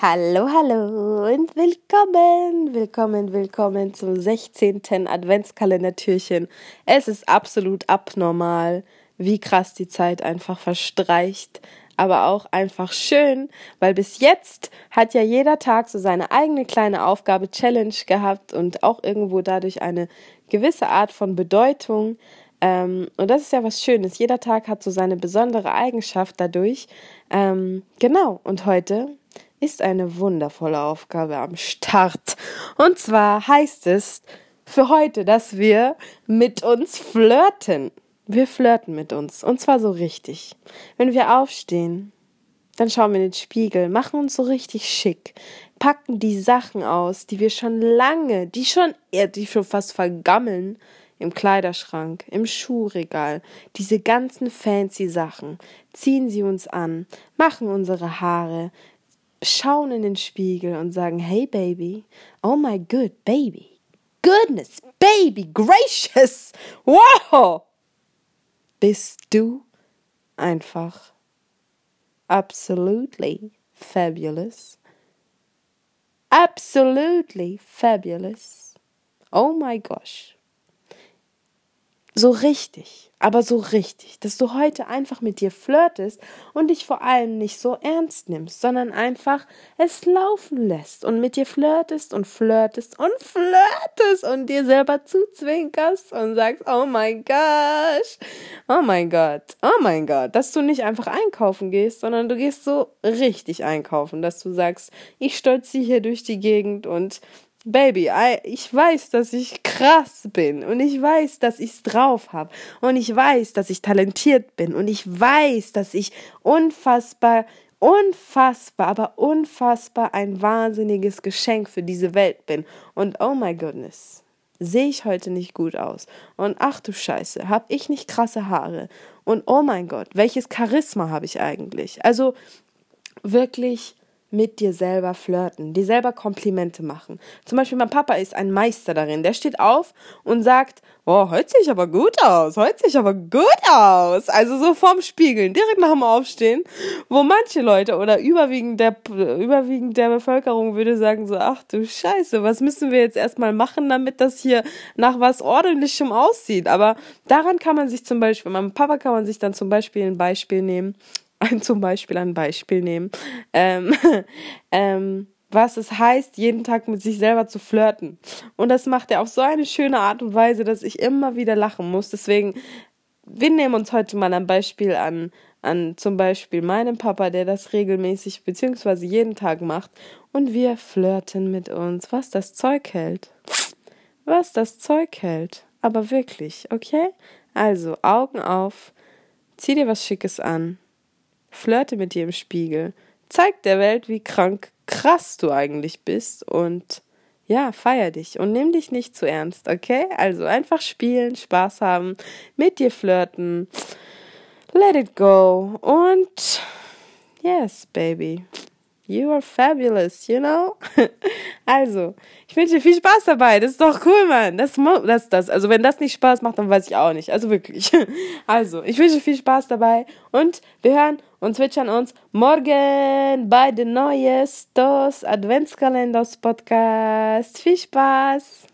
Hallo, hallo und willkommen, willkommen, willkommen zum 16. Adventskalendertürchen. Es ist absolut abnormal, wie krass die Zeit einfach verstreicht, aber auch einfach schön, weil bis jetzt hat ja jeder Tag so seine eigene kleine Aufgabe, Challenge gehabt und auch irgendwo dadurch eine gewisse Art von Bedeutung. Ähm, und das ist ja was Schönes. Jeder Tag hat so seine besondere Eigenschaft dadurch. Ähm, genau. Und heute ist eine wundervolle Aufgabe am Start. Und zwar heißt es für heute, dass wir mit uns flirten. Wir flirten mit uns. Und zwar so richtig. Wenn wir aufstehen, dann schauen wir in den Spiegel, machen uns so richtig schick, packen die Sachen aus, die wir schon lange, die schon, die schon fast vergammeln, im Kleiderschrank, im Schuhregal, diese ganzen fancy Sachen, ziehen sie uns an, machen unsere Haare, schauen in den Spiegel und sagen, hey Baby, oh my good baby, goodness baby, gracious, wow, bist du einfach absolutely fabulous, absolutely fabulous, oh my gosh, so richtig aber so richtig, dass du heute einfach mit dir flirtest und dich vor allem nicht so ernst nimmst, sondern einfach es laufen lässt und mit dir flirtest und flirtest und flirtest und dir selber zuzwinkerst und sagst, oh mein gosh, oh mein Gott, oh mein Gott, dass du nicht einfach einkaufen gehst, sondern du gehst so richtig einkaufen, dass du sagst, ich stolziere hier durch die Gegend und Baby, ich weiß, dass ich krass bin und ich weiß, dass ich's drauf habe und ich weiß, dass ich talentiert bin und ich weiß, dass ich unfassbar, unfassbar, aber unfassbar ein wahnsinniges Geschenk für diese Welt bin. Und oh my goodness, sehe ich heute nicht gut aus. Und ach du Scheiße, hab ich nicht krasse Haare? Und oh mein Gott, welches Charisma habe ich eigentlich? Also wirklich mit dir selber flirten, dir selber Komplimente machen. Zum Beispiel mein Papa ist ein Meister darin. Der steht auf und sagt, oh, heute sehe ich aber gut aus, heute sehe ich aber gut aus. Also so vorm Spiegeln, direkt nach dem Aufstehen, wo manche Leute oder überwiegend der, überwiegend der Bevölkerung würde sagen so, ach du Scheiße, was müssen wir jetzt erstmal machen, damit das hier nach was ordentlichem aussieht. Aber daran kann man sich zum Beispiel, meinem Papa kann man sich dann zum Beispiel ein Beispiel nehmen zum Beispiel ein Beispiel nehmen, ähm, ähm, was es heißt, jeden Tag mit sich selber zu flirten. Und das macht er auf so eine schöne Art und Weise, dass ich immer wieder lachen muss. Deswegen, wir nehmen uns heute mal ein Beispiel an, an zum Beispiel meinem Papa, der das regelmäßig beziehungsweise jeden Tag macht. Und wir flirten mit uns, was das Zeug hält. Was das Zeug hält. Aber wirklich, okay? Also, Augen auf, zieh dir was Schickes an Flirte mit dir im Spiegel. Zeig der Welt, wie krank krass du eigentlich bist und ja, feier dich und nimm dich nicht zu ernst, okay? Also einfach spielen, Spaß haben, mit dir flirten. Let it go und yes, baby. You are fabulous, you know? also, ich wünsche dir viel Spaß dabei. Das ist doch cool, Mann. Das, das, das. Also, wenn das nicht Spaß macht, dann weiß ich auch nicht. Also, wirklich. Also, ich wünsche dir viel Spaß dabei. Und wir hören und zwitschern uns morgen bei den Neuestos Adventskalenders Podcast. Viel Spaß!